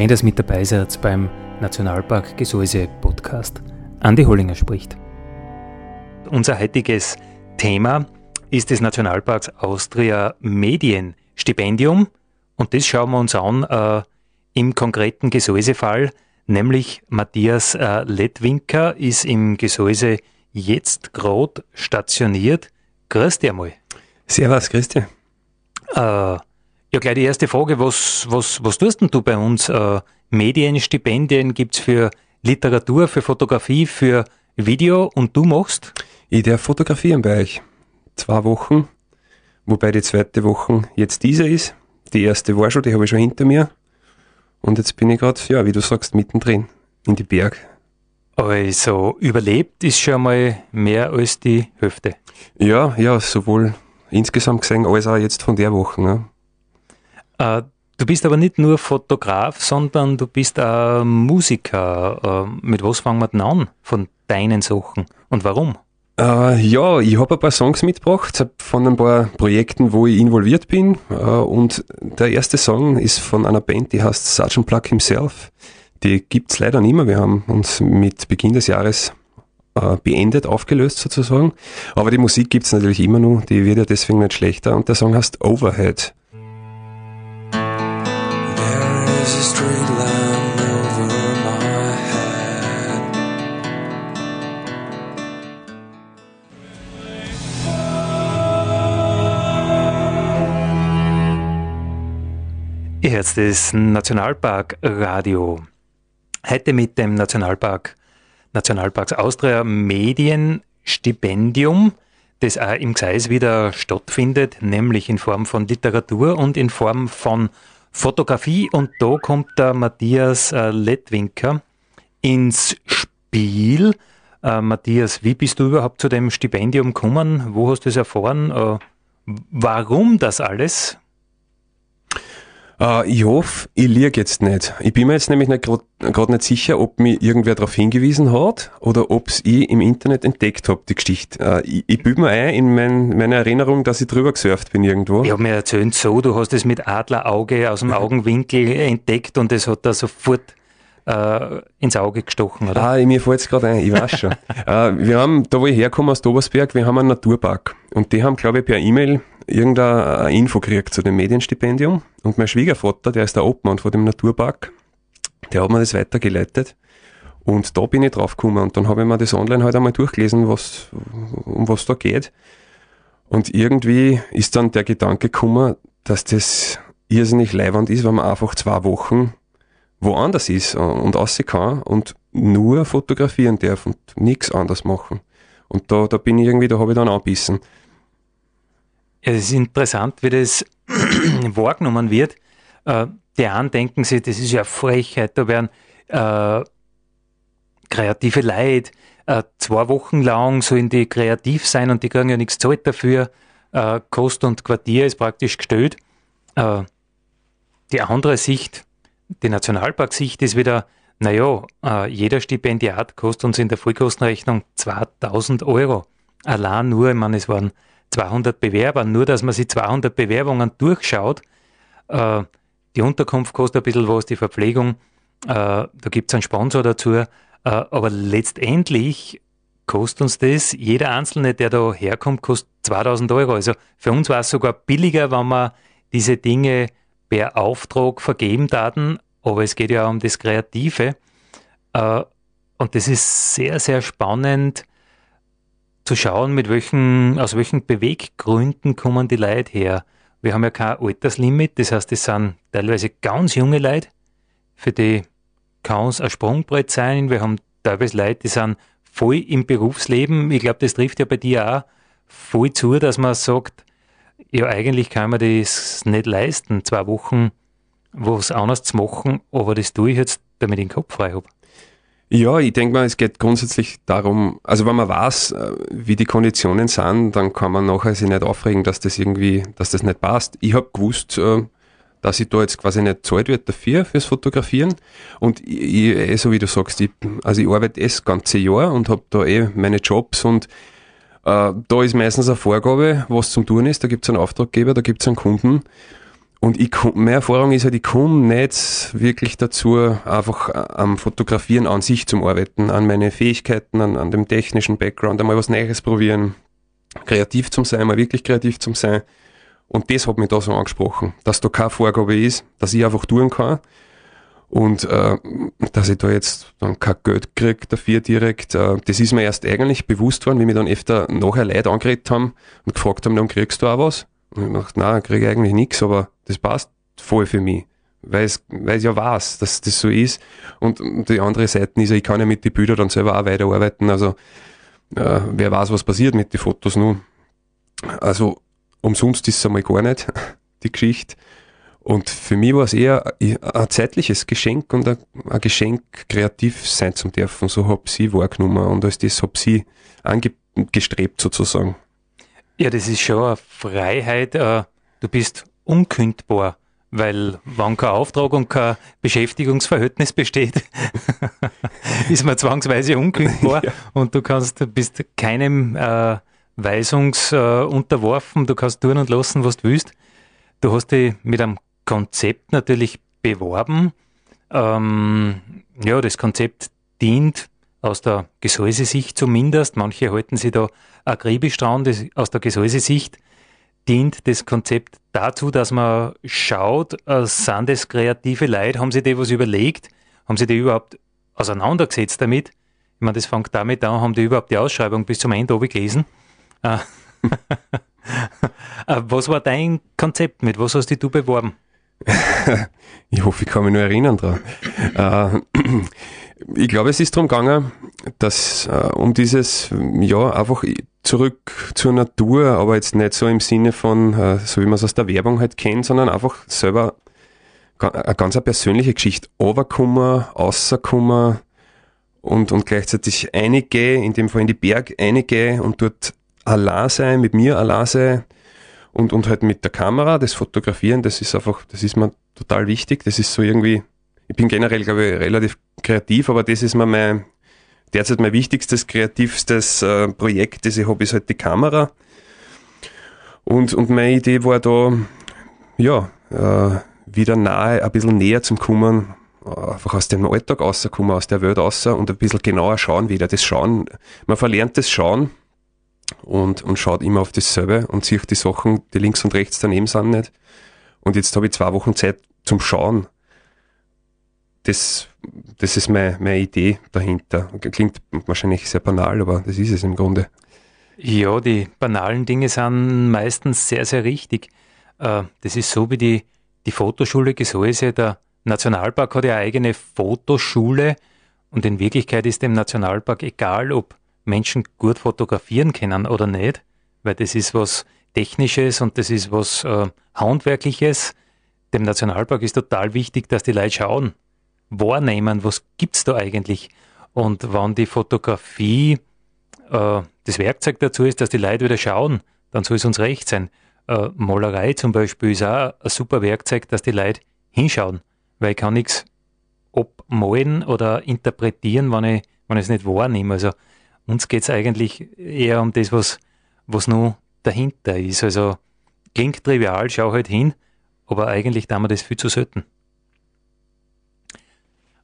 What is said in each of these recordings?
Schön, dass mit dabei seid beim Nationalpark Gesäuse Podcast. Andi Hollinger spricht. Unser heutiges Thema ist des Nationalparks Austria Medienstipendium und das schauen wir uns an äh, im konkreten Gesäusefall, nämlich Matthias äh, Lettwinker ist im Gesäuse jetzt gerade stationiert. Grüß dich einmal. Servus, grüß dich. Äh, ja, gleich die erste Frage. Was, was, was tust denn du bei uns? Äh, Medienstipendien gibt's für Literatur, für Fotografie, für Video und du machst? Ich darf fotografieren bei euch. Zwei Wochen, wobei die zweite Woche jetzt diese ist. Die erste war schon, die habe ich schon hinter mir. Und jetzt bin ich gerade, ja, wie du sagst, mittendrin in die Berg. Also überlebt ist schon mal mehr als die Hälfte. Ja, ja, sowohl insgesamt gesehen als auch jetzt von der Woche. Ja. Äh, du bist aber nicht nur Fotograf, sondern du bist auch Musiker. Äh, mit was fangen wir denn an von deinen Sachen und warum? Uh, ja, ich habe ein paar Songs mitgebracht von ein paar Projekten, wo ich involviert bin. Uh, und der erste Song ist von einer Band, die heißt Sergeant Pluck Himself. Die gibt's leider nicht mehr. Wir haben uns mit Beginn des Jahres uh, beendet, aufgelöst sozusagen. Aber die Musik gibt's natürlich immer noch. Die wird ja deswegen nicht schlechter. Und der Song heißt Overhead. Ihr hört Nationalpark Radio. Heute mit dem Nationalpark, Nationalparks Austria Medienstipendium, das auch im Gseis wieder stattfindet, nämlich in Form von Literatur und in Form von Fotografie. Und da kommt der Matthias äh, Lettwinker ins Spiel. Äh, Matthias, wie bist du überhaupt zu dem Stipendium gekommen? Wo hast du es erfahren? Äh, warum das alles? Uh, ich hoffe, ich liege jetzt nicht. Ich bin mir jetzt nämlich gerade nicht sicher, ob mir irgendwer darauf hingewiesen hat oder ob es ich im Internet entdeckt habe, die Geschichte. Uh, ich, ich bilde mir ein in mein, meine Erinnerung, dass ich drüber gesurft bin irgendwo. Ich habe mir erzählt so, du hast es mit Adlerauge aus dem Augenwinkel entdeckt und es hat da sofort äh, ins Auge gestochen, oder? Ah, mir fällt es gerade ein, ich weiß schon. äh, wir haben, da wo ich herkomme aus Dobersberg, wir haben einen Naturpark. Und die haben, glaube ich, per E-Mail irgendeine Info gekriegt zu dem Medienstipendium. Und mein Schwiegervater, der ist der Obmann von dem Naturpark, der hat mir das weitergeleitet. Und da bin ich drauf gekommen und dann habe ich mir das online halt einmal durchgelesen, was, um was da geht. Und irgendwie ist dann der Gedanke gekommen, dass das irrsinnig leiwand ist, wenn man einfach zwei Wochen woanders ist und aussehen kann und nur fotografieren darf und nichts anderes machen. Und da, da bin ich irgendwie, da habe ich dann angebissen. Es ist interessant, wie das wahrgenommen wird. Äh, die einen denken sich, das ist ja Frechheit, da werden äh, kreative Leute äh, zwei Wochen lang sollen die kreativ sein und die kriegen ja nichts zahlt dafür. Äh, Kost und Quartier ist praktisch gestellt. Äh, die andere Sicht die Nationalparksicht ist wieder, naja, äh, jeder Stipendiat kostet uns in der Vollkostenrechnung 2000 Euro. Allein nur, ich meine, es waren 200 Bewerber, nur dass man sich 200 Bewerbungen durchschaut. Äh, die Unterkunft kostet ein bisschen was, die Verpflegung, äh, da gibt es einen Sponsor dazu. Äh, aber letztendlich kostet uns das, jeder Einzelne, der da herkommt, kostet 2000 Euro. Also für uns war es sogar billiger, wenn man diese Dinge per Auftrag vergeben Daten, aber es geht ja um das Kreative. Äh, und das ist sehr, sehr spannend zu schauen, mit welchen, aus welchen Beweggründen kommen die Leute her. Wir haben ja kein Alterslimit, das heißt, es sind teilweise ganz junge Leute, für die kann es ein Sprungbrett sein. Wir haben teilweise Leute, die sind voll im Berufsleben. Ich glaube, das trifft ja bei dir auch voll zu, dass man sagt, ja, eigentlich kann man das nicht leisten, zwei Wochen was anderes zu machen, aber das tue ich jetzt, damit ich den Kopf frei habe. Ja, ich denke mal, es geht grundsätzlich darum, also wenn man weiß, äh, wie die Konditionen sind, dann kann man nachher sich nicht aufregen, dass das irgendwie, dass das nicht passt. Ich habe gewusst, äh, dass ich da jetzt quasi nicht zahlt wird dafür, fürs Fotografieren. Und ich, eh, so wie du sagst, ich, also ich arbeite das ganze Jahr und habe da eh meine Jobs und äh, da ist meistens eine Vorgabe, was zum tun ist. Da gibt es einen Auftraggeber, da gibt es einen Kunden. Und ich, meine Erfahrung ist halt, ich komme nicht wirklich dazu, einfach am Fotografieren an sich zum Arbeiten, an meine Fähigkeiten, an, an dem technischen Background, einmal was Neues probieren, kreativ zum sein, mal wirklich kreativ zum sein. Und das hat mich da so angesprochen, dass da keine Vorgabe ist, dass ich einfach tun kann und äh, dass ich da jetzt dann kein Geld kriege dafür direkt, äh, das ist mir erst eigentlich bewusst worden, wie mir dann öfter nachher Leute angeredet haben und gefragt haben, dann kriegst du auch was? Und ich dachte, nein, kriege ich eigentlich nichts, aber das passt voll für mich. Weil ich ja weiß, dass das so ist. Und, die andere Seite ist ich kann ja mit den Bildern dann selber auch weiterarbeiten. Also äh, wer weiß, was passiert mit den Fotos nun. Also umsonst ist es einmal gar nicht, die Geschichte. Und für mich war es eher ein zeitliches Geschenk und ein, Geschenk, kreativ sein zu dürfen. So habe ich sie wahrgenommen und als das habe sie angestrebt sozusagen. Ja, das ist schon eine Freiheit. Äh, du bist unkündbar, weil wenn kein Auftrag und kein Beschäftigungsverhältnis besteht, ist man zwangsweise unkündbar ja. und du kannst, bist keinem äh, Weisungs äh, unterworfen. Du kannst tun und lassen, was du willst. Du hast dich mit einem Konzept natürlich beworben. Ähm, ja, das Konzept dient aus der Gesäusesicht zumindest, manche halten sie da akribisch dran, das, aus der Gesäusesicht dient das Konzept dazu, dass man schaut, äh, sind das kreative Leute, haben sie die was überlegt, haben sie die überhaupt auseinandergesetzt damit? Ich meine, das fängt damit an, haben die überhaupt die Ausschreibung bis zum Ende gelesen? Äh, äh, was war dein Konzept mit? Was hast du beworben? ich hoffe, ich kann mich nur erinnern dran. Äh, ich glaube, es ist darum gegangen, dass um dieses, ja, einfach zurück zur Natur, aber jetzt nicht so im Sinne von, äh, so wie man es aus der Werbung halt kennt, sondern einfach selber eine ganz eine persönliche Geschichte. Overkommen, außerkommen und, und gleichzeitig einige, in dem Fall in die Berg einige und dort allein sein, mit mir allein sein und, und halt mit der Kamera, das Fotografieren, das ist einfach, das ist mir total wichtig. Das ist so irgendwie, ich bin generell, glaube ich, relativ kreativ, aber das ist mir mein, derzeit mein wichtigstes, kreativstes äh, Projekt, das ich habe, ist halt die Kamera. Und, und meine Idee war da, ja, äh, wieder nahe, ein bisschen näher zum Kommen, einfach aus dem Alltag rauskommen, aus der Welt raus und ein bisschen genauer schauen wieder. Das Schauen, man verlernt das Schauen und, und schaut immer auf dasselbe und sieht die Sachen, die links und rechts daneben sind nicht. Und jetzt habe ich zwei Wochen Zeit zum Schauen. Das, das ist meine, meine Idee dahinter. Klingt wahrscheinlich sehr banal, aber das ist es im Grunde. Ja, die banalen Dinge sind meistens sehr, sehr richtig. Äh, das ist so wie die, die Fotoschule Gesäuse. Der Nationalpark hat ja eigene Fotoschule und in Wirklichkeit ist dem Nationalpark egal, ob Menschen gut fotografieren können oder nicht, weil das ist was Technisches und das ist was äh, Handwerkliches. Dem Nationalpark ist total wichtig, dass die Leute schauen, wahrnehmen, was gibt's da eigentlich. Und wenn die Fotografie äh, das Werkzeug dazu ist, dass die Leute wieder schauen, dann soll es uns recht sein. Äh, Malerei zum Beispiel ist auch ein super Werkzeug, dass die Leute hinschauen, weil ich kann nichts obmalen oder interpretieren, wenn ich, wenn ich es nicht wahrnehme. Also uns geht es eigentlich eher um das, was, was nur dahinter ist. Also klingt trivial, schau halt hin, aber eigentlich tun wir das viel zu selten.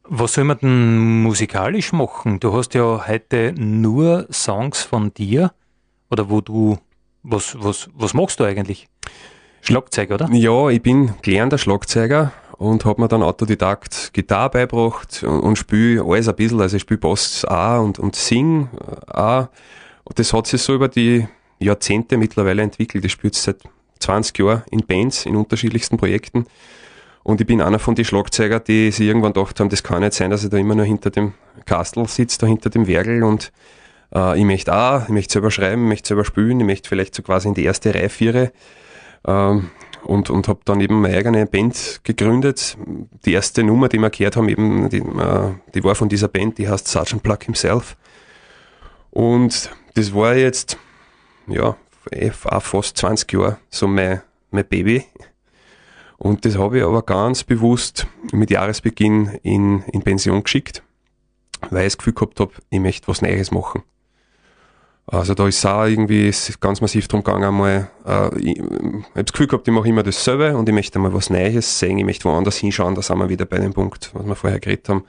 Was soll man denn musikalisch machen? Du hast ja heute nur Songs von dir oder wo du, was, was, was machst du eigentlich? Schlagzeug, oder? Ja, ich bin gelernter Schlagzeuger und habe mir dann Autodidakt Gitarre beigebracht und, und spiele alles ein bisschen. Also ich spiele Bass auch und, und sing auch. Und das hat sich so über die Jahrzehnte mittlerweile entwickelt. Ich spiele seit 20 Jahren in Bands, in unterschiedlichsten Projekten. Und ich bin einer von den Schlagzeuger, die sich irgendwann gedacht haben, das kann nicht sein, dass ich da immer nur hinter dem Kastel sitze, da hinter dem Wergel und äh, ich möchte auch, ich möchte selber schreiben, ich möchte selber spielen, ich möchte vielleicht so quasi in die erste Reihe viere. Ähm, und, und habe dann eben meine eigene Band gegründet. Die erste Nummer, die wir gehört haben, eben, die, äh, die war von dieser Band, die heißt Sergeant Pluck himself. Und das war jetzt, ja, eh, auch fast 20 Jahre so mein, mein Baby. Und das habe ich aber ganz bewusst mit Jahresbeginn in, in Pension geschickt, weil ich das Gefühl gehabt habe, ich möchte was Neues machen. Also da ist auch irgendwie ganz massiv drum gegangen, einmal, äh, ich, habe das Gefühl gehabt, ich mache immer dasselbe und ich möchte mal was Neues sehen, ich möchte woanders hinschauen, da sind wir wieder bei dem Punkt, was wir vorher geredet haben.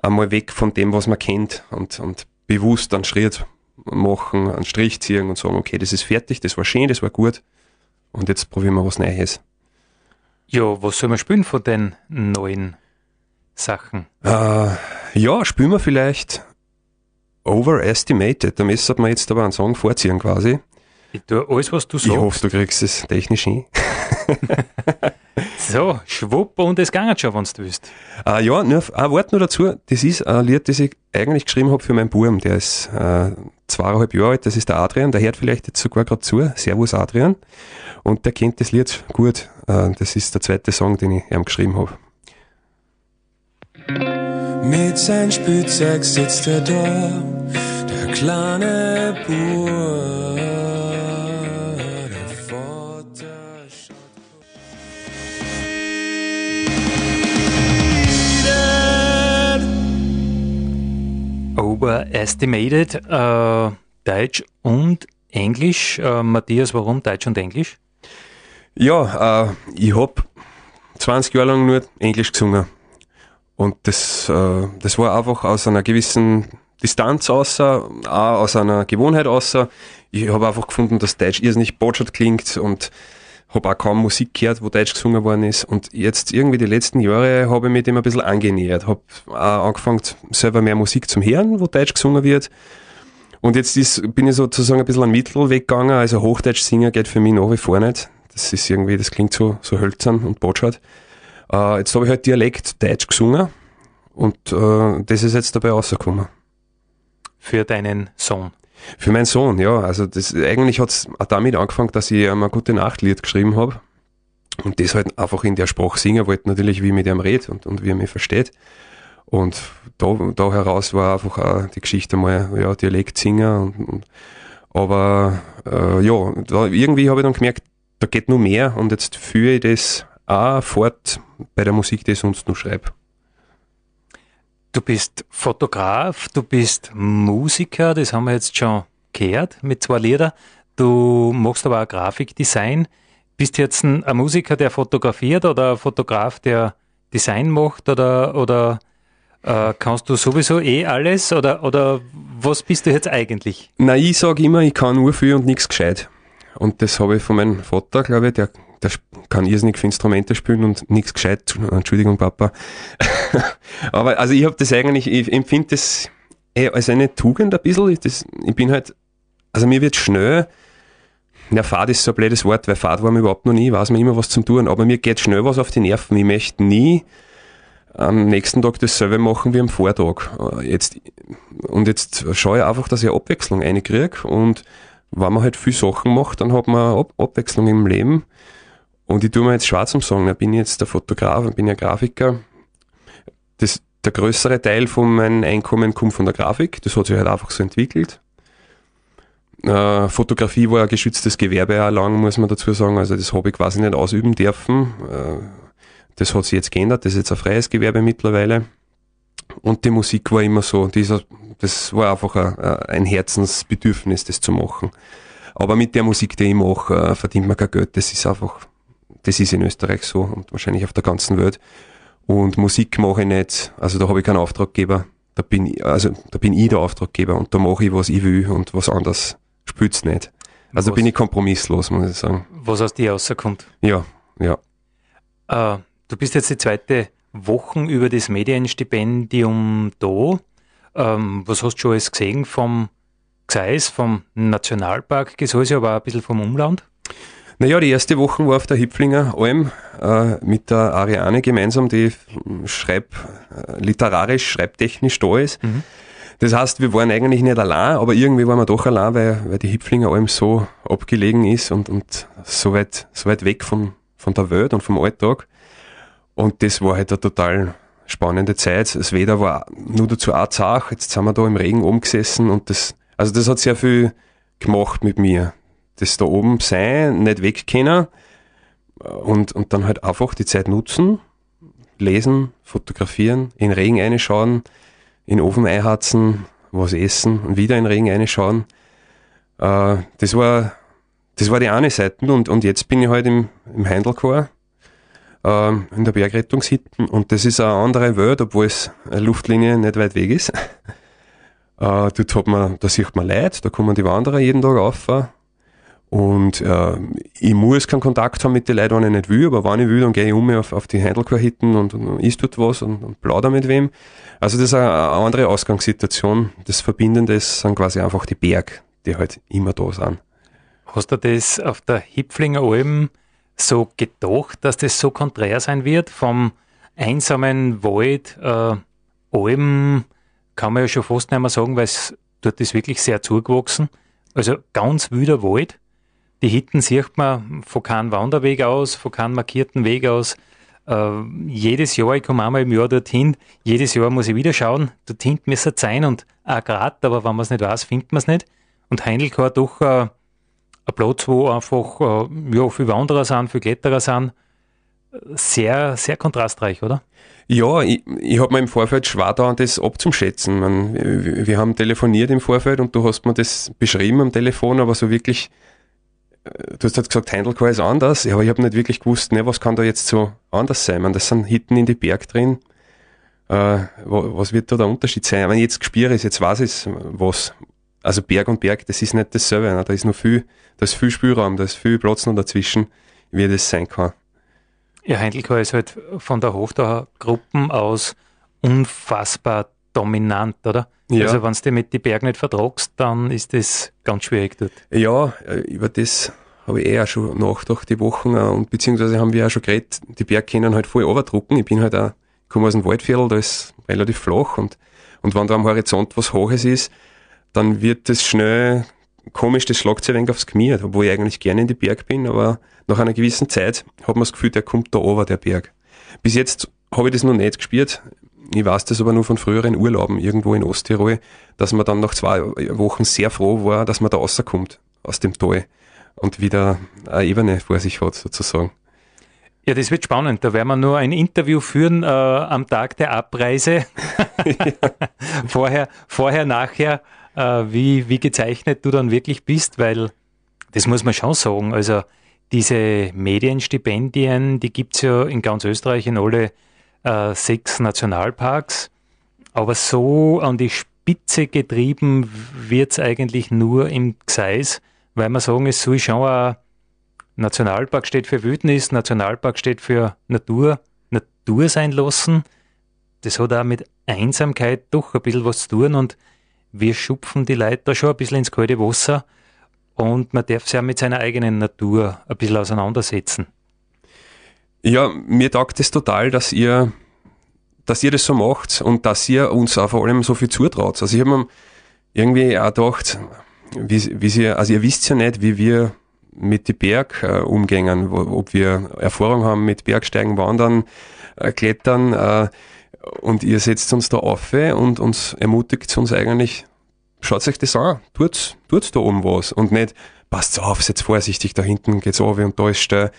Einmal weg von dem, was man kennt und, und bewusst einen Schritt machen, einen Strich ziehen und sagen, okay, das ist fertig, das war schön, das war gut und jetzt probieren wir was Neues. Ja, was soll man spielen von den neuen Sachen? Äh, ja, spielen wir vielleicht Overestimated. Da müsste man jetzt aber einen Song vorziehen quasi. Ich tue alles, was du sagst. Ich hoffe, du kriegst es technisch hin. so, schwupp und es geht schon, wenn du willst. Äh, ja, nur ein Wort nur dazu. Das ist ein Lied, das ich eigentlich geschrieben habe für meinen Buben. Der ist äh, zweieinhalb Jahre alt. Das ist der Adrian. Der hört vielleicht jetzt sogar gerade zu. Servus Adrian. Und der kennt das Lied gut. Äh, das ist der zweite Song, den ich ihm geschrieben habe. Mit seinem Spielzeug sitzt er da, der kleine Bub. Overestimated, äh, Deutsch und Englisch. Äh, Matthias, warum Deutsch und Englisch? Ja, äh, ich habe 20 Jahre lang nur Englisch gesungen. Und das, äh, das war einfach aus einer gewissen Distanz außer, auch aus einer Gewohnheit außer. Ich habe einfach gefunden, dass Deutsch irrsinnig botschert klingt und habe auch kaum Musik gehört, wo Deutsch gesungen worden ist. Und jetzt irgendwie die letzten Jahre habe ich mich dem ein bisschen angenähert. Habe auch angefangen, selber mehr Musik zum Hören, wo Deutsch gesungen wird. Und jetzt ist, bin ich sozusagen ein bisschen am Mittelweg gegangen. Also Hochdeutsch singen geht für mich nach wie vor nicht. Das ist irgendwie, das klingt so, so hölzern und botschert. Äh, jetzt habe ich halt Dialekt Deutsch gesungen und äh, das ist jetzt dabei rausgekommen. Für deinen Sohn? Für meinen Sohn, ja. Also das eigentlich hat es damit angefangen, dass ich ihm ein gute Nachtlied geschrieben habe und das halt einfach in der Sprache singen wollte, natürlich wie ich mit ihm rede und, und wie er mich versteht. Und da, da heraus war einfach auch die Geschichte mal, ja, Dialekt singen. Und, und, aber äh, ja, da, irgendwie habe ich dann gemerkt, da geht noch mehr und jetzt führe ich das auch fort bei der Musik, die ich sonst noch schreibe. Du bist Fotograf, du bist Musiker, das haben wir jetzt schon gehört mit zwei Liedern. Du machst aber auch Grafikdesign. Bist du jetzt ein, ein, Musiker, der fotografiert oder ein Fotograf, der Design macht oder, oder äh, kannst du sowieso eh alles oder, oder was bist du jetzt eigentlich? Na, ich sage immer, ich kann nur viel und nichts gescheit. Und das habe ich von meinem Vater, glaube ich, der der kann irrsinnig viele Instrumente spielen und nichts gescheit. Entschuldigung, Papa. Aber also ich habe das eigentlich, ich empfinde das als eine Tugend ein bisschen. Das, ich bin halt, also mir wird schnell, ja, Fahrt ist so ein blödes Wort, weil Fahrt war mir überhaupt noch nie, weiß man immer was zum tun, aber mir geht schnell was auf die Nerven. Ich möchte nie am nächsten Tag dasselbe machen wie am Vortag. Jetzt, und jetzt schaue ich einfach, dass ich Abwechslung reinkriege und wenn man halt viel Sachen macht, dann hat man Ab Abwechslung im Leben. Und ich tue mir jetzt schwarz umsagen, ich bin jetzt der Fotograf, ich bin ja Grafiker. Das, der größere Teil von meinem Einkommen kommt von der Grafik, das hat sich halt einfach so entwickelt. Äh, Fotografie war ein geschütztes Gewerbe auch lang, muss man dazu sagen, also das habe ich quasi nicht ausüben dürfen. Äh, das hat sich jetzt geändert, das ist jetzt ein freies Gewerbe mittlerweile. Und die Musik war immer so, dieser, das war einfach ein, ein Herzensbedürfnis, das zu machen. Aber mit der Musik, die ich mache, äh, verdient man kein Geld, das ist einfach das ist in Österreich so und wahrscheinlich auf der ganzen Welt. Und Musik mache ich nicht, also da habe ich keinen Auftraggeber. Da bin ich, also da bin ich der Auftraggeber und da mache ich, was ich will und was anderes spürt's nicht. Also was, bin ich kompromisslos, muss ich sagen. Was aus dir rauskommt. Ja, ja. Äh, du bist jetzt die zweite Woche über das Medienstipendium da. Ähm, was hast du schon alles gesehen vom Gseis, vom Nationalpark Gesäuse, aber auch ein bisschen vom Umland? Naja, die erste Woche war auf der Hipflinger Alm äh, mit der Ariane gemeinsam, die schreib, äh, literarisch, schreibtechnisch da ist. Mhm. Das heißt, wir waren eigentlich nicht allein, aber irgendwie waren wir doch allein, weil, weil die Hipflinger Alm so abgelegen ist und, und so, weit, so weit weg von, von der Welt und vom Alltag. Und das war halt eine total spannende Zeit. Das Wetter war nur dazu auch zart. Jetzt sind wir da im Regen oben gesessen und das, also das hat sehr viel gemacht mit mir. Das da oben sein, nicht weg können und, und dann halt einfach die Zeit nutzen, lesen, fotografieren, in Regen reinschauen, in den Ofen einhatzen, was essen und wieder in Regen reinschauen. Äh, das war, das war die eine Seite und, und jetzt bin ich halt im, im Heindelchor äh, in der Bergrettungshitten und das ist eine andere Welt, obwohl es eine Luftlinie nicht weit weg ist. Äh, dort hat man, da sieht man Leute, da kommen die Wanderer jeden Tag auf. Und äh, ich muss keinen Kontakt haben mit den Leuten, wenn ich nicht will, aber wenn ich will, dann gehe ich um auf, auf die Heidelchor-Hitten und, und isst dort was und, und plauder mit wem. Also das ist eine, eine andere Ausgangssituation. Das Verbindende sind quasi einfach die Berg, die halt immer da sind. Hast du das auf der Hipflinger Alm so gedacht, dass das so konträr sein wird? Vom einsamen Wald, äh, Alm, kann man ja schon fast nicht mehr sagen, weil es dort ist wirklich sehr zugewachsen. Also ganz wilder Wald. Die Hitten sieht man von keinem Wanderweg aus, von keinem markierten Weg aus. Äh, jedes Jahr, ich komme einmal im Jahr dorthin, jedes Jahr muss ich wieder schauen, dorthin müsste es sein und auch grad, aber wenn man es nicht weiß, findet man es nicht. Und Heindelkar doch äh, ein Platz, wo einfach äh, ja, viele Wanderer sind, viele Kletterer sind. Sehr, sehr kontrastreich, oder? Ja, ich, ich habe mir im Vorfeld schwer da, das abzuschätzen. Man, wir, wir haben telefoniert im Vorfeld und du hast mir das beschrieben am Telefon, aber so wirklich, du hast halt gesagt, Heindelkar ist anders, aber ich habe nicht wirklich gewusst, ne, was kann da jetzt so anders sein. Man, das sind Hitten in die Berg drin. Äh, was wird da der Unterschied sein? Wenn ich jetzt gespürt ist, jetzt weiß ich was, also Berg und Berg, das ist nicht dasselbe. Ne? Da ist noch viel, da ist viel Spielraum, da ist viel Platz noch dazwischen, wie das sein kann. Ja, Heindelkar ist halt von der Hofdauer Gruppen aus unfassbar dominant, oder? Ja. Also wenn du mit den Bergen nicht vertragst, dann ist das ganz schwierig dort. Ja, äh, über das habe ich eh auch schon nachgedacht die Wochen äh, und beziehungsweise haben wir auch schon geredet, die Berge können halt voll überdrucken. Ich bin halt auch, ich komme aus dem Waldviertel, da ist relativ flach und, und wenn da am Horizont was Hohes ist, dann wird das schnell komisch, das schlagt sich ein wenig aufs Knie, obwohl ich eigentlich gerne in die Berg bin, aber nach einer gewissen Zeit hat man das Gefühl, der kommt da over, der Berg. Bis jetzt habe ich das noch nicht gespürt. Ich weiß das aber nur von früheren Urlauben irgendwo in Osttirol, dass man dann nach zwei Wochen sehr froh war, dass man da rauskommt aus dem Tal und wieder eine Ebene vor sich hat, sozusagen. Ja, das wird spannend. Da werden wir nur ein Interview führen äh, am Tag der Abreise. vorher, vorher, nachher äh, wie, wie gezeichnet du dann wirklich bist, weil das muss man schon sagen. Also diese Medienstipendien, die gibt es ja in ganz Österreich in alle äh, sechs Nationalparks. Aber so an die Spitze getrieben wird es eigentlich nur im Gseis, weil man sagen, es soll schon ein Nationalpark steht für Wildnis, Nationalpark steht für Natur, Natur sein lassen. Das hat auch mit Einsamkeit doch ein bisschen was zu tun und wir schupfen die Leute da schon ein bisschen ins kalte Wasser und man darf sich auch mit seiner eigenen Natur ein bisschen auseinandersetzen. Ja, mir taugt es total, dass ihr, dass ihr das so macht und dass ihr uns auch vor allem so viel zutraut. Also ich habe mir irgendwie auch gedacht, wie, wie sie, also ihr wisst ja nicht, wie wir mit den Berg äh, umgehen, wo, ob wir Erfahrung haben mit Bergsteigen, Wandern, äh, Klettern. Äh, und ihr setzt uns da auf und uns ermutigt uns eigentlich, schaut euch das an, tut, tut da oben was und nicht, passt auf, seid vorsichtig, da hinten geht's auf und da ist Steu. Äh,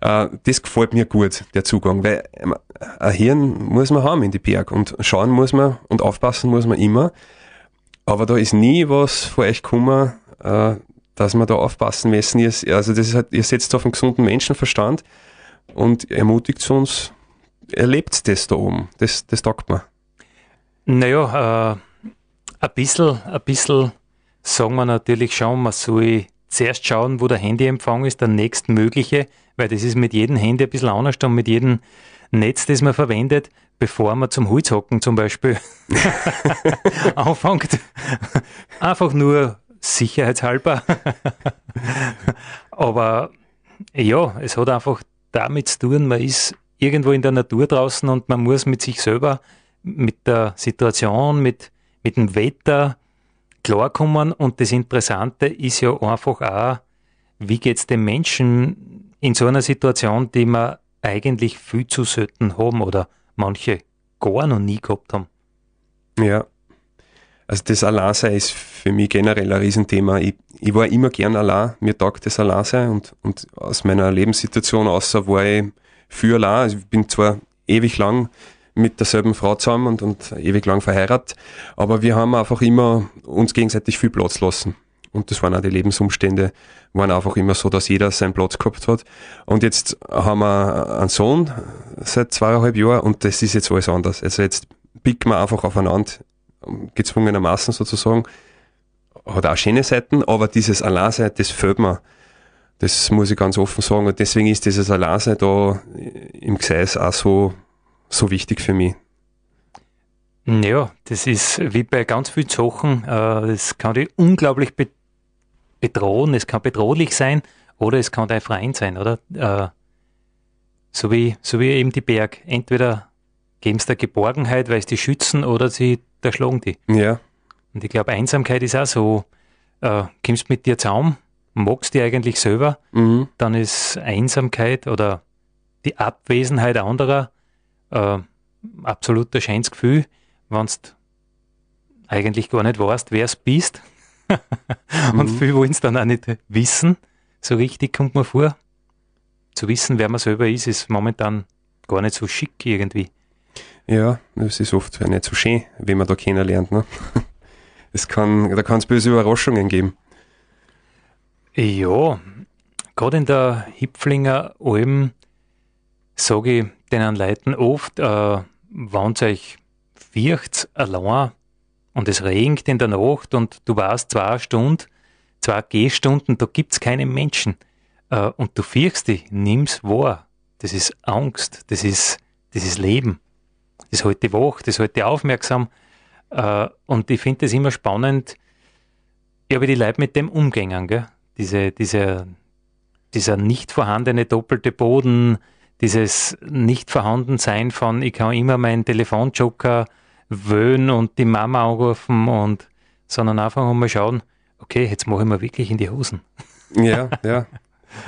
das gefällt mir gut, der Zugang, weil ähm, ein Hirn muss man haben in die Berg und schauen muss man und aufpassen muss man immer. Aber da ist nie was vor euch gekommen, äh, dass man da aufpassen müssen. Ihr, also das ist halt, ihr setzt auf einen gesunden Menschenverstand und ermutigt uns, erlebt das da oben. Das, das taugt mir. Naja, äh, ein bisschen, ein bisschen sagen wir natürlich schon, man soll zuerst schauen, wo der Handyempfang ist, der nächstmögliche, weil das ist mit jedem Handy ein bisschen anders und mit jedem Netz, das man verwendet, bevor man zum Holzhocken zum Beispiel anfängt. Einfach nur sicherheitshalber. Aber ja, es hat einfach damit zu tun, man ist irgendwo in der Natur draußen und man muss mit sich selber, mit der Situation, mit, mit dem Wetter klarkommen. Und das Interessante ist ja einfach auch, wie geht es dem Menschen in so einer Situation, die wir eigentlich viel zu selten haben oder manche gar noch nie gehabt haben. Ja. Also das Alleinsein ist für mich generell ein Riesenthema. Ich, ich war immer gern allein, mir taugt das Alleinsein und, und aus meiner Lebenssituation außer war ich für allein. Also ich bin zwar ewig lang mit derselben Frau zusammen und, und ewig lang verheiratet, aber wir haben einfach immer uns gegenseitig viel Platz lassen. Und das waren auch die Lebensumstände, waren einfach immer so, dass jeder seinen Platz gehabt hat. Und jetzt haben wir einen Sohn seit zweieinhalb Jahren und das ist jetzt alles anders. Also jetzt picken wir einfach aufeinander, gezwungenermaßen sozusagen. Hat auch schöne Seiten, aber dieses Alleinsein, das fehlt mir. Das muss ich ganz offen sagen. Und deswegen ist dieses Alleinsein da im Gseis auch so, so wichtig für mich. Ja, das ist wie bei ganz vielen Sachen, äh, das kann dich unglaublich be bedrohen, es kann bedrohlich sein oder es kann dein Freund sein, oder? Äh, so, wie, so wie eben die Berg. Entweder geben sie der Geborgenheit, weil sie die schützen, oder sie erschlagen die. Ja. Und ich glaube, Einsamkeit ist auch so, äh, kommst mit dir zusammen, magst die eigentlich selber, Mhm. dann ist Einsamkeit oder die Abwesenheit anderer äh, absolut ein schönes Gefühl, wenn du eigentlich gar nicht weißt, wer es bist. Und Mhm. viele wollen es dann auch nicht wissen. So richtig kommt man vor. Zu wissen, wer man selber ist, ist momentan gar nicht so schick irgendwie. Ja, das ist oft nicht so schön, wie man da kennenlernt. Ne? Es kann, da kann es böse Überraschungen geben. Ja, gerade in der Hipflinger Alm sage ich den Leuten oft, äh, wenn es euch fürcht allein und es regnet in der Nacht und du warst zwei Stunden, zwei Gehstunden, da gibt's keine Menschen äh, und du fürchst dich, nimm's wahr. Das ist Angst, das ist, das ist Leben. Das dich wach, das dich aufmerksam. Äh, und ich finde das immer spannend, ja, wie die Leute mit dem umgängen, gell? Diese, diese, dieser nicht vorhandene doppelte Boden, dieses nicht vorhandensein von, ich kann immer meinen Telefonjoker wöhnen und die Mama anrufen und, sondern einfach mal schauen, okay, jetzt mache ich mir wirklich in die Hosen. Ja, ja.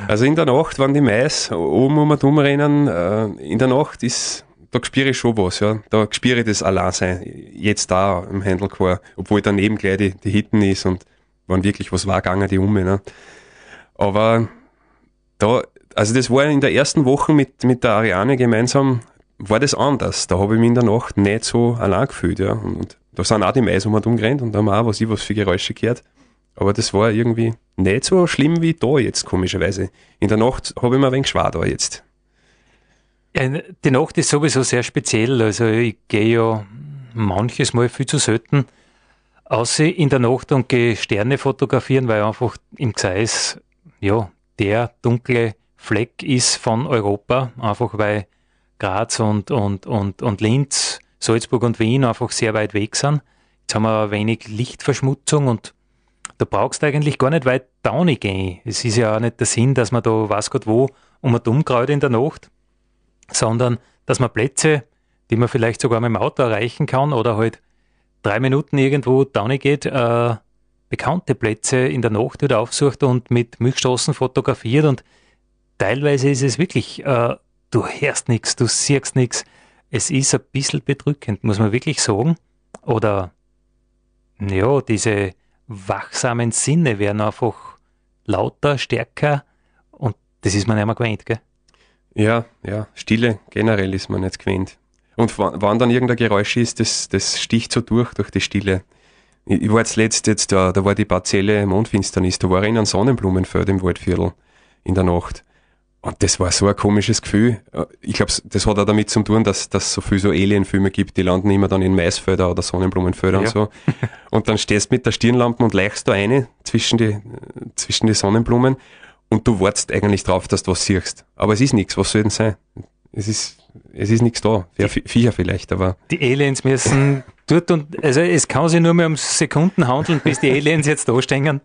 Also in der Nacht, wenn die Mais oben um und um rennen, äh, in der Nacht ist, da spüre ich schon was, ja. Da spüre ich das Alleinsein. Jetzt da im Handlecore, obwohl daneben gleich die, die Hitten ist und wenn wirklich was war, gangen die um, ne. Aber da, also das war in der ersten Woche mit, mit der Ariane gemeinsam, war das anders. Da habe ich mich in der Nacht nicht so allein gefühlt, ja. Und da sind auch die Mais um und um gerannt und da haben auch was ich was für Geräusche gehört. Aber das war irgendwie nicht so schlimm wie da jetzt, komischerweise. In der Nacht habe ich mir ein wenig schwer da jetzt. Die Nacht ist sowieso sehr speziell. Also ich gehe ja manches Mal viel zu selten außer in der Nacht und gehe Sterne fotografieren, weil einfach im Gseis ja der dunkle Fleck ist von Europa, einfach weil Graz und, und, und, und Linz, Salzburg und Wien einfach sehr weit weg sind. Jetzt haben wir wenig Lichtverschmutzung und da brauchst du eigentlich gar nicht weit down gehen. Es ist ja auch nicht der Sinn, dass man da weiß Gott wo um und umkraut in der Nacht, sondern dass man Plätze, die man vielleicht sogar mit dem Auto erreichen kann oder halt drei Minuten irgendwo down geht, äh, bekannte Plätze in der Nacht wieder aufsucht und mit Milchstraßen fotografiert und teilweise ist es wirklich, äh, du hörst nichts, du siehst nichts. Es ist ein bisschen bedrückend, muss man wirklich sagen. Oder ja, diese wachsamen Sinne werden einfach lauter, stärker und das ist man nicht mehr gewöhnt, gell? Ja, ja, Stille generell ist man nicht gewöhnt. Und wa- wann dann irgendein Geräusch ist, das, das sticht so durch, durch die Stille. Ich, war jetzt letzt jetzt da, da war die partielle Mondfinsternis, da war ich in einem Sonnenblumenfeld im Waldviertel in der Nacht. Und das war so ein komisches Gefühl. Äh, Ich glaube, das hat auch damit zu tun, dass dass so viel so Alien-Filme gibt, die landen immer dann in Maisfelder oder Sonnenblumenfelder und Ja. so. Und dann stehst mit der Stirnlampe und leichst da eine zwischen die, zwischen die Sonnenblumen und du wartest eigentlich drauf, dass du was siehst. Aber es ist nichts, was soll denn sein? Es ist, es ist nichts da. Ja, Vi- Viecher vielleicht, aber Die Aliens müssen dort und, also es kann sich nur mehr um Sekunden handeln, bis die Aliens jetzt da stehen.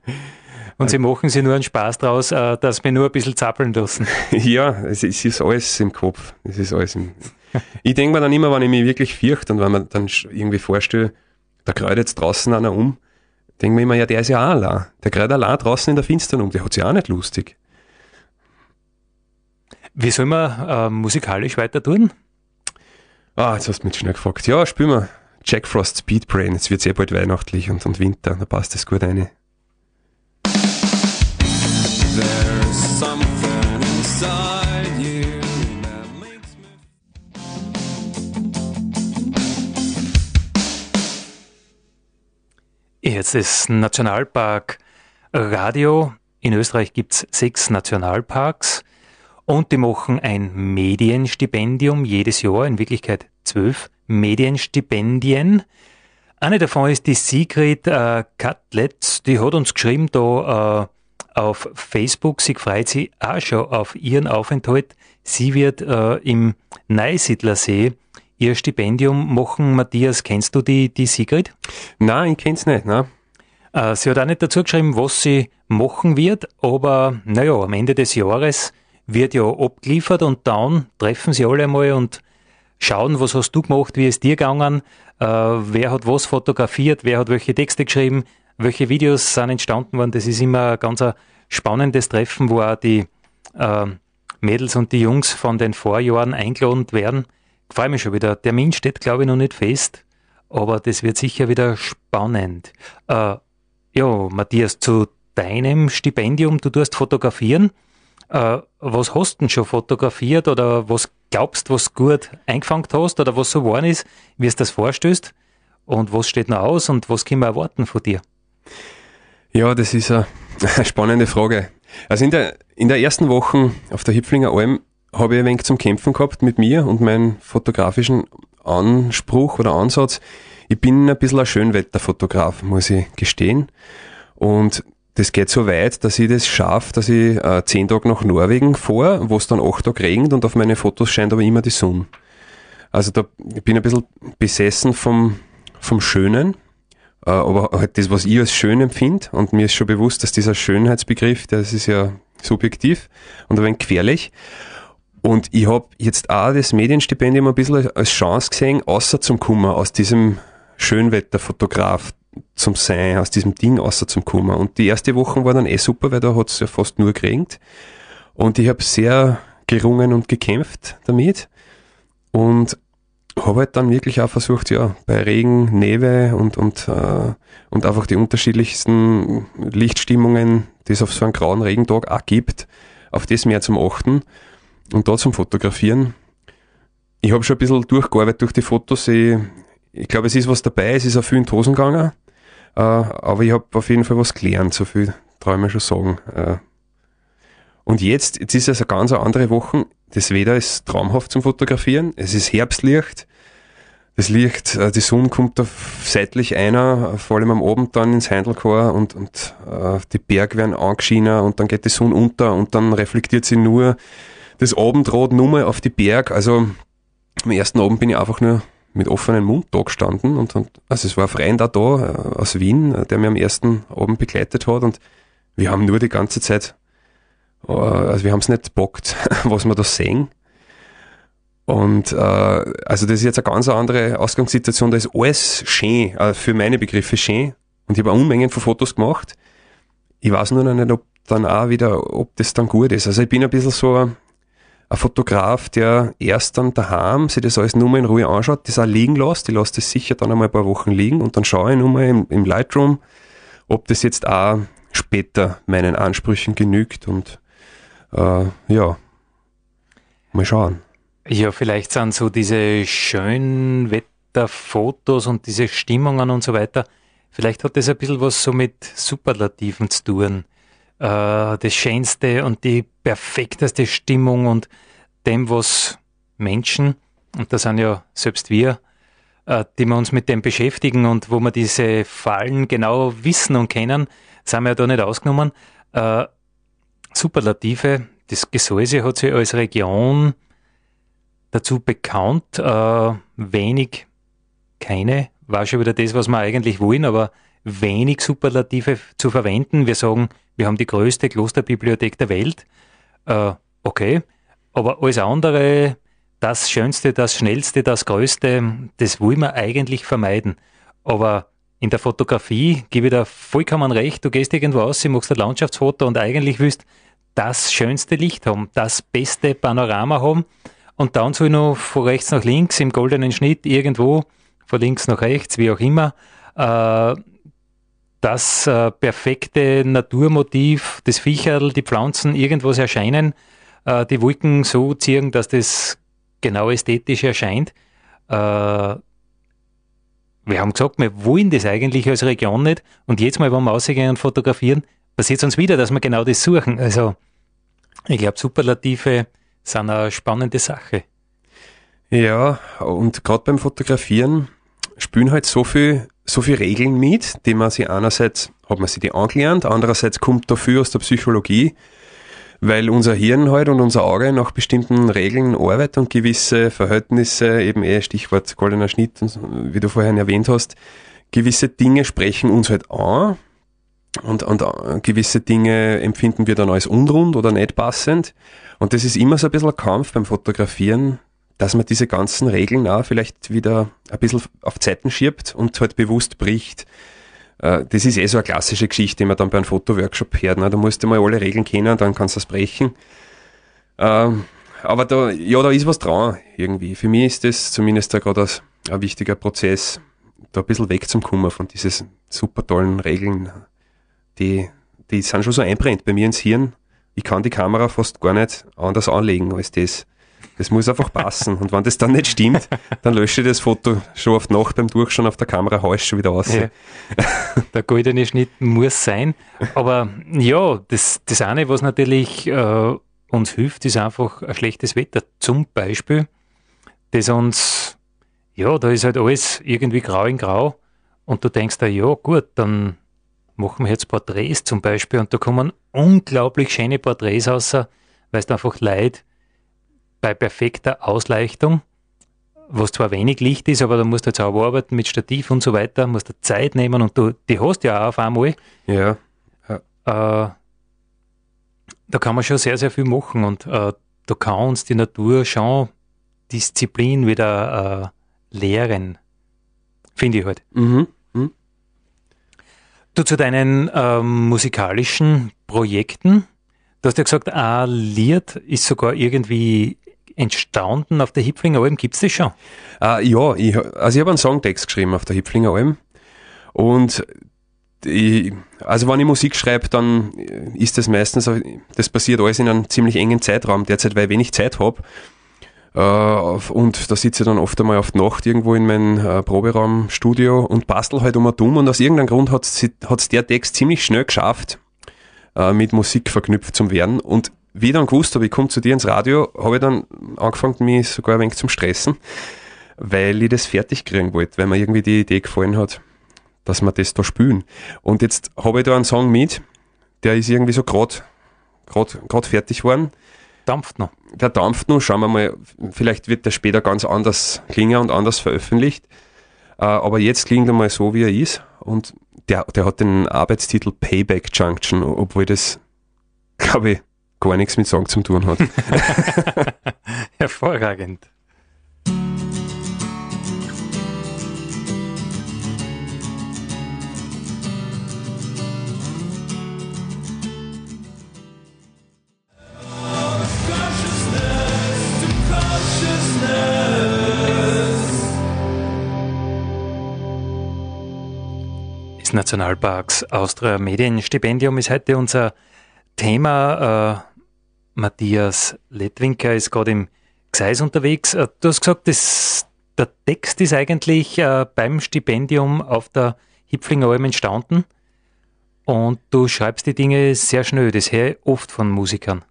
Und sie machen sich nur einen Spaß draus, äh, dass wir nur ein bisschen zappeln lassen. Ja, es, es ist alles im Kopf. Es ist alles im. ich denke mir dann immer, wenn ich mich wirklich fürchte und wenn man dann irgendwie vorstelle, da kreuzt jetzt draußen einer um, denke mir immer, ja, der ist ja auch allein. Der kreuzt allein draußen in der Finstern um, der hat sich auch nicht lustig. Wie soll man äh, musikalisch weiter tun? Ah, jetzt hast du mich schnell gefragt. Ja, spielen wir Jack Frost Speed Brain. Jetzt wird es eh bald weihnachtlich und, und Winter, da passt das gut rein. Jetzt ist Nationalpark Radio. In Österreich gibt es sechs Nationalparks und die machen ein Medienstipendium jedes Jahr, in Wirklichkeit zwölf Medienstipendien. Eine davon ist die Sigrid äh, Katlitz, die hat uns geschrieben da äh, auf Facebook, sie freut sich auch schon auf ihren Aufenthalt. Sie wird äh, im Neusiedlersee ihr Stipendium machen. Matthias, kennst du die, die Sigrid? Nein, ich kenn's nicht, ne? Äh, sie hat auch nicht dazu geschrieben, was sie machen wird, aber naja, am Ende des Jahres wird ja abgeliefert und dann treffen sie alle einmal und schauen, was hast du gemacht, wie ist dir gegangen, äh, wer hat was fotografiert, wer hat welche Texte geschrieben, welche Videos sind entstanden worden. Das ist immer ein ganz spannendes Treffen, wo auch die äh, Mädels und die Jungs von den Vorjahren eingeladen werden. Ich freue mich schon wieder. Der Termin steht, glaube ich, noch nicht fest, aber das wird sicher wieder spannend. Äh, ja, Matthias, zu deinem Stipendium, du tust fotografieren. Äh, was hast du denn schon fotografiert oder was glaubst, was gut eingefangen hast oder was so geworden ist, wie es das vorstößt und was steht noch aus und was können wir erwarten von dir? Ja, das ist eine, spannende Frage. Also in der, in der ersten Woche auf der Hipflinger Alm habe ich ein wenig zum Kämpfen gehabt mit mir und meinem fotografischen Anspruch oder Ansatz. Ich bin ein bisschen ein Schönwetterfotograf, muss ich gestehen. Und das geht so weit, dass ich das schaffe, dass ich äh, zehn Tage nach Norwegen fahre, wo es dann acht Tage regnet und auf meine Fotos scheint aber immer die Sonne. Also da ich bin ein bisschen besessen vom, vom Schönen, aber halt das, was ich als schön empfinde, und mir ist schon bewusst, dass dieser Schönheitsbegriff, das ist ja subjektiv und ein wenig gefährlich. Und ich habe jetzt auch das Medienstipendium ein bisschen als Chance gesehen, außer zum Kummer, aus diesem Schönwetterfotograf zum Sein, aus diesem Ding außer zum Kummer. Und die erste Woche war dann eh super, weil da hat es ja fast nur geregnet. Und ich habe sehr gerungen und gekämpft damit. Und habe halt dann wirklich auch versucht, ja, bei Regen, Neve und, und, äh, und einfach die unterschiedlichsten Lichtstimmungen, die es auf so einen grauen Regentag auch gibt, auf das mehr zum Achten und da zum Fotografieren. Ich habe schon ein bisschen durchgearbeitet durch die Fotos. Ich, ich glaube, es ist was dabei, es ist auch viel in die Hosen gegangen, äh, aber ich habe auf jeden Fall was gelernt, so viel traue ich mir schon sagen. Äh, und jetzt, jetzt ist es eine ganz andere Woche. Das Wetter ist traumhaft zum Fotografieren. Es ist Herbstlicht. Das Licht, äh, die Sonne kommt auf seitlich einer, vor allem am Abend dann ins Heindelchor und, und äh, die Berge werden angeschienen und dann geht die Sonne unter und dann reflektiert sie nur das Abendrot nur mal auf die Berg. Also am ersten Abend bin ich einfach nur mit offenem Mund da gestanden und, und also es war ein Freund auch da äh, aus Wien, äh, der mir am ersten Abend begleitet hat und wir haben nur die ganze Zeit äh, also wir haben es nicht bockt, was wir da sehen. Und äh, also das ist jetzt eine ganz andere Ausgangssituation, da ist alles schön, äh, für meine Begriffe schön. Und ich habe Unmengen von Fotos gemacht. Ich weiß nur noch nicht, ob dann auch wieder, ob das dann gut ist. Also ich bin ein bisschen so ein, Fotograf, der erst dann daheim sich das alles nur mal in Ruhe anschaut, das auch liegen lässt. Ich lasse das sicher dann einmal ein paar Wochen liegen und dann schaue ich nur mal im, im Lightroom, ob das jetzt auch später meinen Ansprüchen genügt und äh, ja, mal schauen. Ja, vielleicht sind so diese schönen Wetterfotos und diese Stimmungen und so weiter, vielleicht hat das ein bisschen was so mit Superlativen zu tun. Äh, das Schönste und die perfekteste Stimmung und dem, was Menschen, und das sind ja selbst wir, äh, die wir uns mit dem beschäftigen und wo wir diese Fallen genau wissen und kennen, sind wir ja da nicht ausgenommen. Äh, Superlative, das Gesäuse hat sich als Region dazu bekannt, äh, wenig, keine, war schon wieder das, was wir eigentlich wollen, aber wenig Superlative zu verwenden. Wir sagen wir haben die größte Klosterbibliothek der Welt. Äh, okay, aber alles andere, das Schönste, das Schnellste, das Größte, das wollen wir eigentlich vermeiden. Aber in der Fotografie gebe ich dir vollkommen recht, du gehst irgendwo aus, du machst ein Landschaftsfoto und eigentlich willst das schönste Licht haben, das beste Panorama haben und dann soll noch von rechts nach links im goldenen Schnitt irgendwo, von links nach rechts, wie auch immer, äh, das äh, perfekte Naturmotiv, das Viecherl, die Pflanzen, irgendwas erscheinen, äh, die Wolken so ziehen, dass das genau ästhetisch erscheint. Äh, wir haben gesagt, wir wollen das eigentlich als Region nicht und jetzt mal, wenn wir rausgehen und fotografieren, passiert es uns wieder, dass wir genau das suchen. Also ich glaube, Superlative sind eine spannende Sache. Ja, und gerade beim Fotografieren spielen halt so viel, so viel Regeln mit, die man sich einerseits, hat man sich die angelernt, andererseits kommt dafür aus der Psychologie, weil unser Hirn halt und unser Auge nach bestimmten Regeln arbeitet und gewisse Verhältnisse, eben eh Stichwort goldener Schnitt, wie du vorhin erwähnt hast, gewisse Dinge sprechen uns halt an und, und äh, gewisse Dinge empfinden wir dann als unrund oder nicht passend. Und das ist immer so ein bisschen ein Kampf beim Fotografieren, dass man diese ganzen Regeln auch vielleicht wieder ein bisschen auf Zeiten schiebt und halt bewusst bricht. Äh, Das ist eh so eine klassische Geschichte, die man dann bei einem Fotoworkshop hört. Ne? Da musst du mal alle Regeln kennen, dann kannst du das brechen. Ähm, Aber da, ja, da ist was dran irgendwie. Für mich ist das zumindest da gerade ein, wichtiger Prozess, da ein bisschen wegzukommen von diesen super tollen Regeln. Die, die sind schon so einbrennt bei mir ins Hirn. Ich kann die Kamera fast gar nicht anders anlegen als das. Das muss einfach passen. Und wenn das dann nicht stimmt, dann lösche ich das Foto schon die Nacht beim Durchschauen auf der Kamera, hau ich schon wieder aus. Ja. Der goldene Schnitt muss sein. Aber ja, das, das eine, was natürlich äh, uns hilft, ist einfach ein schlechtes Wetter. Zum Beispiel, das uns, ja, da ist halt alles irgendwie grau in grau. Und du denkst da, ja, gut, dann machen wir jetzt Porträts zum Beispiel. Und da kommen unglaublich schöne Porträts raus, weil es einfach leid bei perfekter Ausleuchtung, was zwar wenig Licht ist, aber da musst du jetzt auch arbeiten mit Stativ und so weiter, musst du Zeit nehmen und du, die hast ja auch auf einmal. Ja. Äh, da kann man schon sehr, sehr viel machen und äh, da kann uns die Natur schon Disziplin wieder äh, lehren. Finde ich halt. Mhm. Du zu deinen ähm, musikalischen Projekten. Du hast ja gesagt, ein Lied ist sogar irgendwie entstanden auf der Hipflinger Alm. Gibt es das schon? Äh, ja, ich, also ich habe einen Songtext geschrieben auf der Hipflinger Alm. Und ich, also wenn ich Musik schreibe, dann ist das meistens, das passiert alles in einem ziemlich engen Zeitraum, derzeit, weil ich wenig Zeit habe. Äh, und da sitze ich dann oft einmal auf die Nacht irgendwo in meinem äh, Proberaumstudio und bastel halt um und um und aus irgendeinem Grund hat es der Text ziemlich schnell geschafft, äh, mit Musik verknüpft zu werden. Und wie ich dann gewusst habe, ich komme zu dir ins Radio, habe ich dann angefangen, mich sogar ein wenig zum Stressen, weil ich das fertig kriegen wollte, weil mir irgendwie die Idee gefallen hat, dass wir das da spülen. Und jetzt habe ich da einen Song mit, der ist irgendwie so gerade fertig geworden. Dampft noch. Der dampft noch, schauen wir mal, vielleicht wird der später ganz anders klingen und anders veröffentlicht. Äh, aber jetzt klingt er mal so, wie er ist. Und der, der hat den Arbeitstitel Payback Junction, obwohl das, glaube ich, gar nichts mit Song zu tun hat. Hervorragend. Des Nationalparks Austria Medienstipendium ist heute unser Thema. Äh, Matthias Lettwinker ist gerade im Gseis unterwegs. Äh, du hast gesagt, das, der Text ist eigentlich äh, beim Stipendium auf der Hipflinger Alm entstanden und du schreibst die Dinge sehr schnell. Das höre ich oft von Musikern.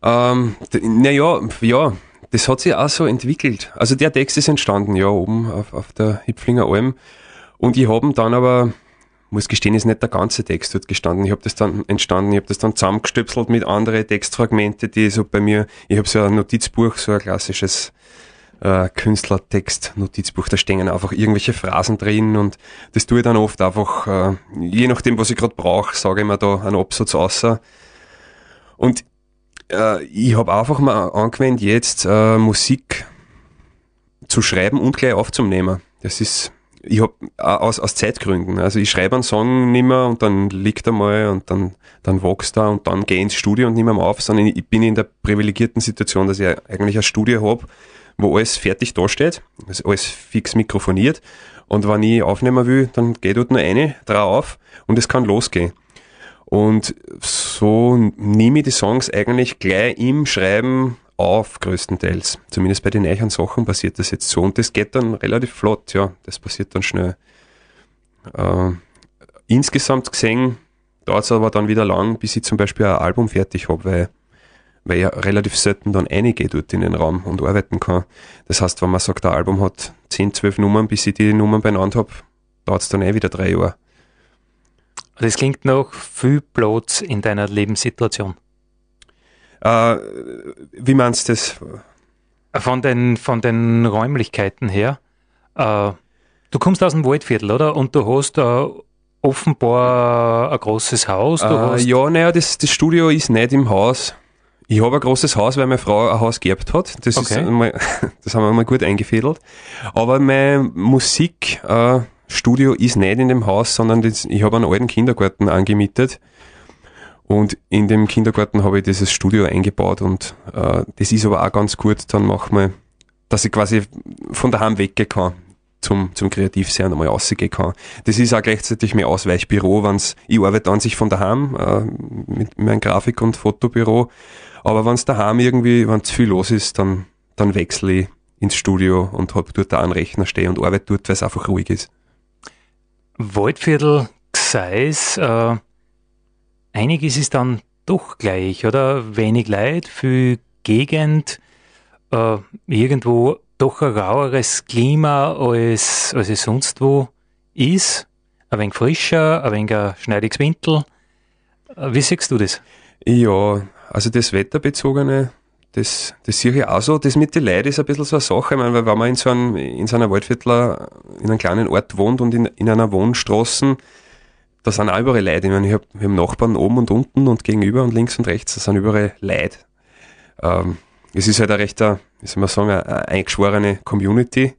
Ähm, naja, ja, das hat sich auch so entwickelt. Also der Text ist entstanden, ja, oben auf, auf der Hipflinger Alm. Und ich habe dann aber, muss gestehen, ist nicht der ganze Text dort gestanden. Ich habe das dann entstanden, ich habe das dann zusammengestöpselt mit anderen Textfragmente, die so bei mir, ich habe so ein Notizbuch, so ein klassisches äh, Künstlertext, Notizbuch, da stehen einfach irgendwelche Phrasen drin und das tue ich dann oft einfach, äh, je nachdem, was ich gerade brauche, sage ich mir da einen Absatz außer. Und äh, ich habe einfach mal angewendet, jetzt äh, Musik zu schreiben und gleich aufzunehmen. Das ist, ich hab aus, aus Zeitgründen. Also ich schreibe einen Song nimmer und dann liegt er mal und dann, dann wächst er und dann gehe ins Studio und nehme ihn auf, sondern ich bin in der privilegierten Situation, dass ich eigentlich ein Studio habe, wo alles fertig dasteht, also alles fix mikrofoniert und wenn ich aufnehmen will, dann geht dort nur eine drauf und es kann losgehen. Und so nehme ich die Songs eigentlich gleich im Schreiben auf, größtenteils. Zumindest bei den neuen Sachen passiert das jetzt so. Und das geht dann relativ flott, ja. Das passiert dann schnell. Äh, insgesamt gesehen dauert es aber dann wieder lang, bis ich zum Beispiel ein Album fertig habe, weil, weil ich ja relativ selten dann einige dort in den Raum und arbeiten kann. Das heißt, wenn man sagt, ein Album hat 10, 12 Nummern, bis ich die Nummern beieinander habe, dauert es dann eh wieder drei Jahre. Das klingt noch viel Platz in deiner Lebenssituation. Äh, wie meinst du das? Von den, von den Räumlichkeiten her. Äh, du kommst aus dem Waldviertel, oder? Und du hast äh, offenbar ein großes Haus. Äh, ja, naja, das, das Studio ist nicht im Haus. Ich habe ein großes Haus, weil meine Frau ein Haus geerbt hat. Das, ist Okay. einmal, das haben wir mal gut eingefädelt. Aber mein Musikstudio äh, ist nicht in dem Haus, sondern das, ich habe einen alten Kindergarten angemietet. Und in dem Kindergarten habe ich dieses Studio eingebaut und äh, das ist aber auch ganz gut, dann machen wir, dass ich quasi von daheim weggehen kann zum, zum und einmal rausgehen kann. Das ist auch gleichzeitig mein Ausweichbüro, wenn's, ich arbeite an sich von daheim äh, mit meinem Grafik- und Fotobüro, aber wenn es daheim irgendwie, wenn zu viel los ist, dann, dann wechsle ich ins Studio und habe dort auch einen Rechner stehen und arbeite dort, weil es einfach ruhig ist. Waldviertel, Gseis, äh, einiges ist dann doch gleich, oder? Wenig Leid, viel Gegend, äh, irgendwo doch ein raueres Klima, als, als es sonst wo ist. Ein wenig frischer, ein wenig ein schneidiges Winkel. Äh, wie siehst du das? Ja, also das Wetterbezogene, das, das sehe ich auch so. Das mit den Leuten ist ein bisschen so eine Sache. Ich meine, weil wenn man in so, einem, in so einer Waldviertler, in einem kleinen Ort wohnt und in, in einer Wohnstraße, da sind auch überall Leute. Ich meine, ich habe hab Nachbarn oben und unten und gegenüber und links und rechts, da sind überall Leute. Ähm, es ist halt eine recht, eine, wie soll man sagen, eine, eine eingeschworene Community.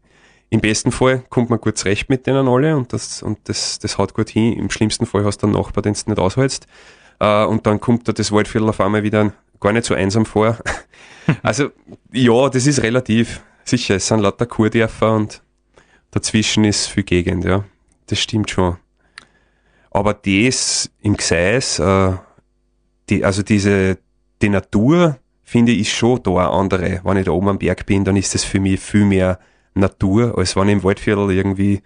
Im besten Fall kommt man gut zurecht mit denen alle und das, und das, das haut gut hin. Im schlimmsten Fall hast du einen Nachbar, den du nicht aushältst. Äh, und dann kommt da das Waldviertel auf einmal wieder gar nicht so einsam vor. also, ja, das ist relativ. Sicher, es sind lauter Kurdörfer und dazwischen ist viel Gegend, ja. Das stimmt schon. Aber das im Gseis, äh, die, also diese, die Natur, finde ich, ist schon da eine andere. Wenn ich da oben am Berg bin, dann ist das für mich viel mehr Natur, als wenn ich im Waldviertel irgendwie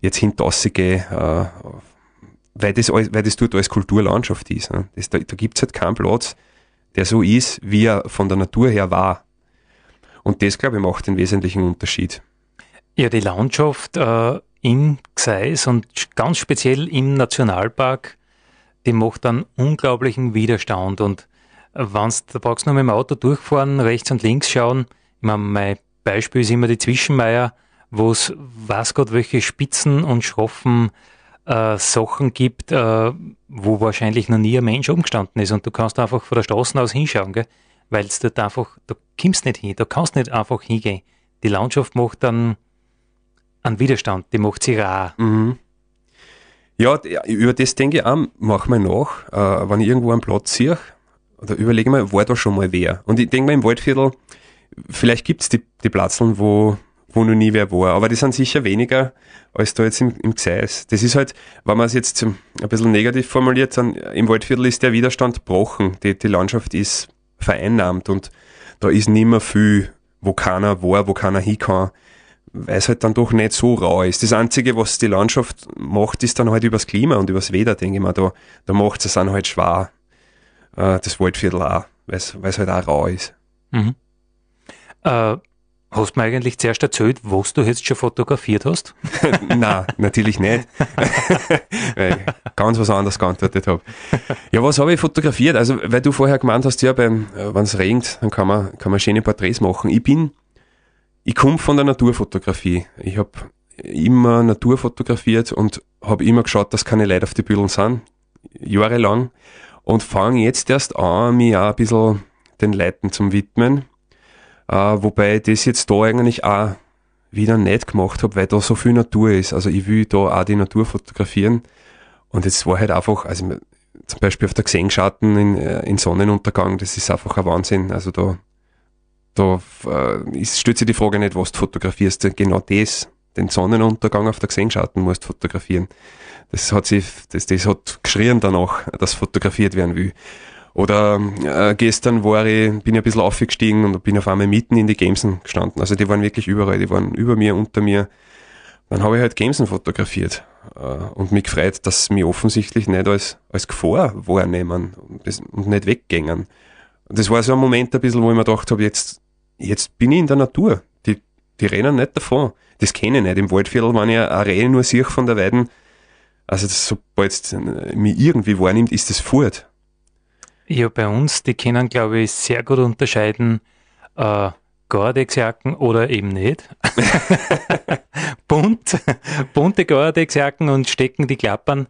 jetzt hintausgehe, äh, weil das, alles- weil das dort als Kulturlandschaft ist. Ne? Das, da da gibt's halt keinen Platz, der so ist, wie er von der Natur her war. Und das, glaube ich, macht den wesentlichen Unterschied. Ja, die Landschaft äh, im Gseis und ganz speziell im Nationalpark, die macht einen unglaublichen Widerstand. Und äh, wenn's, da brauchst du nur mit dem Auto durchfahren, rechts und links schauen. Ich mein, mein Beispiel ist immer die Zwischenmeier, wo es weiß Gott welche spitzen und schroffen äh, Sachen gibt, äh, wo wahrscheinlich noch nie ein Mensch umgestanden ist. Und du kannst einfach von der Straße aus hinschauen, gell? weil es dort einfach, da kommst nicht hin, da kannst nicht einfach hingehen. Die Landschaft macht dann einen Widerstand, die macht sie rar. Mhm. Ja, über das denke ich auch, mach mal nach, äh, wenn ich irgendwo einen Platz sehe, oder überlege mal, war da schon mal wer? Und ich denke mal im Waldviertel, vielleicht gibt's die, die Platzeln, wo, wo noch nie wer war, aber die sind sicher weniger als da jetzt im, im Gseis. Das ist halt, wenn man es jetzt ein bisschen negativ formuliert, dann im Waldviertel ist der Widerstand gebrochen, die, die Landschaft ist vereinnahmt und da ist nimmer viel, wo keiner war, wo keiner hin kann weil es halt dann doch nicht so rau ist. Das Einzige, was die Landschaft macht, ist dann halt übers Klima und übers Wetter, denke ich mal. Da, da macht es dann halt schwer, äh, das Waldviertel auch, weil es halt auch rau ist. Mhm. Äh, hast du mir eigentlich zuerst erzählt, was du jetzt schon fotografiert hast? Nein, natürlich nicht. weil ich ganz was anderes geantwortet habe. Ja, was habe ich fotografiert? Also, weil du vorher gemeint hast, ja, beim, wenn es regnet, dann kann man, kann man schöne Porträts machen. Ich bin, ich komme von der Naturfotografie. Ich habe immer Natur fotografiert und habe immer geschaut, dass keine Leute auf die Büdeln sind, jahrelang. Und fange jetzt erst an, mich auch ein bisschen den Leuten zum widmen. Äh, wobei ich das jetzt da eigentlich auch wieder nicht gemacht habe, weil da so viel Natur ist. Also ich will da auch die Natur fotografieren. Und es war halt einfach, also zum Beispiel auf der Gesengsschatten in, äh, in Sonnenuntergang, das ist einfach ein Wahnsinn. Also da, da äh, ist, stellt sich die Frage nicht, was du fotografierst. Genau das, den Sonnenuntergang auf der Gesengsschatten musst fotografieren. Das hat sich, das, das hat geschrien danach, dass fotografiert werden will. Oder äh, gestern war ich, bin ich ein bisschen aufgestiegen und bin auf einmal mitten in die Gamesen gestanden. Also die waren wirklich überall, die waren über mir, unter mir. Dann habe ich halt Gamesen fotografiert äh, und mich gefreut, dass sie mich offensichtlich nicht als, als Gefahr wahrnehmen und, das, und nicht weggängen. Und das war so ein Moment ein bisschen, wo ich mir gedacht habe, jetzt, jetzt bin ich in der Natur. Die, die rennen nicht davon. Das kenne ich nicht. Im Waldviertel, wenn ich eine Rehe nur sehe von der Weiden, also das, sobald es mich irgendwie wahrnimmt, ist das fort. Ja, bei uns, die können, glaube ich, sehr gut unterscheiden, äh, Gore-Tex-Jacken oder eben nicht. Bunt, bunte Gore-Tex-Jacken und stecken die Klappern.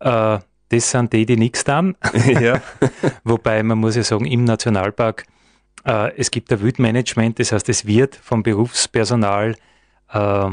Äh, das sind die, die nichts tun. ja. Wobei man muss ja sagen, im Nationalpark, äh, es gibt ein Wildmanagement, das heißt, es wird vom Berufspersonal äh,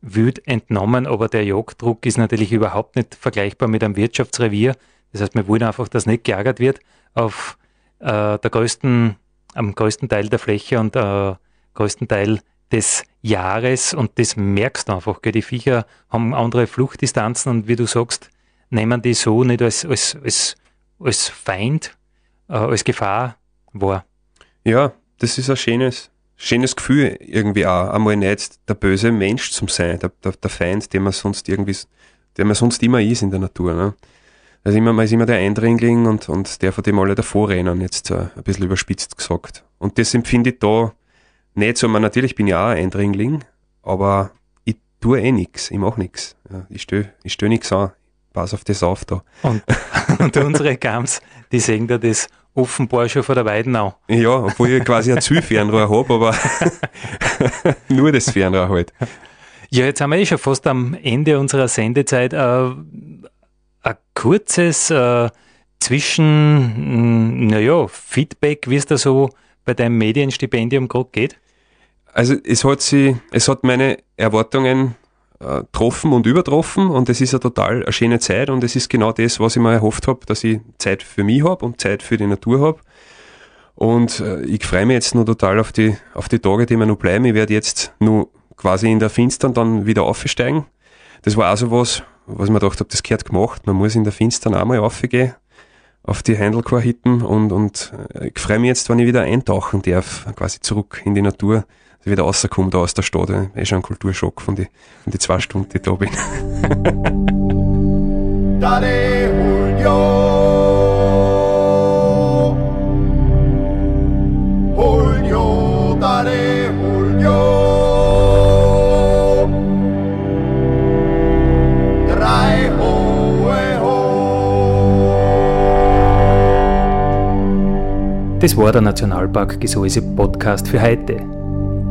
Wild entnommen, aber der Jagddruck ist natürlich überhaupt nicht vergleichbar mit einem Wirtschaftsrevier. Das heißt, wir wollen einfach, dass nicht geärgert wird auf äh, der größten, am größten Teil der Fläche und äh, größten Teil des Jahres und das merkst du einfach. Gell? Die Viecher haben andere Fluchtdistanzen und wie du sagst, nehmen die so nicht als, als, als, als Feind, äh, als Gefahr wahr. Ja, das ist ein schönes, schönes Gefühl irgendwie auch. Einmal nicht der böse Mensch zum sein, der, der, der Feind, den man sonst irgendwie, der man sonst immer ist in der Natur. Ne? Also immer, man ist immer der Eindringling und, und der, von dem alle davor rennen, jetzt äh, ein bisschen überspitzt gesagt. Und das empfinde ich da nicht so. Man, natürlich bin ich auch ein Eindringling, aber ich tue eh nix, ich mach nix. Ja, ich stö, ich stö nix an. Pass auf das auf da. Und, und unsere Gams, die sehen da das offenbar schon vor der Weiden an. Ja, obwohl ich quasi ein Zielfernrohr habe, aber nur das Fernrohr halt. Ja, jetzt haben wir eh schon fast am Ende unserer Sendezeit. Äh, ein kurzes äh, Zwischen, naja, Feedback, wie es da so bei deinem Medienstipendium gerade geht? Also es hat sie, es hat meine Erwartungen äh, getroffen und übertroffen und es ist eine total eine schöne Zeit und es ist genau das, was ich mir erhofft habe, dass ich Zeit für mich habe und Zeit für die Natur habe. Und äh, ich freue mich jetzt nur total auf die, auf die Tage, die mir noch bleiben. Ich werde jetzt nur quasi in der Finstern dann wieder aufsteigen. Das war also was, was ich mir gedacht habe, das gehört gemacht. Man muss in der Finstern auch mal aufgehen auf die Handelcore-Hitten und, und äh, ich freue mich jetzt, wenn ich wieder eintauchen darf, quasi zurück in die Natur, ich wieder rauskomme da aus der Stadt. Eh schon ein Kulturschock von die, von die zwei Stunden, die ich da bin. Dale Julio. Julio, dale Julio. Drei hohe ho. Das war der Nationalpark Gesäuse Podcast für heute.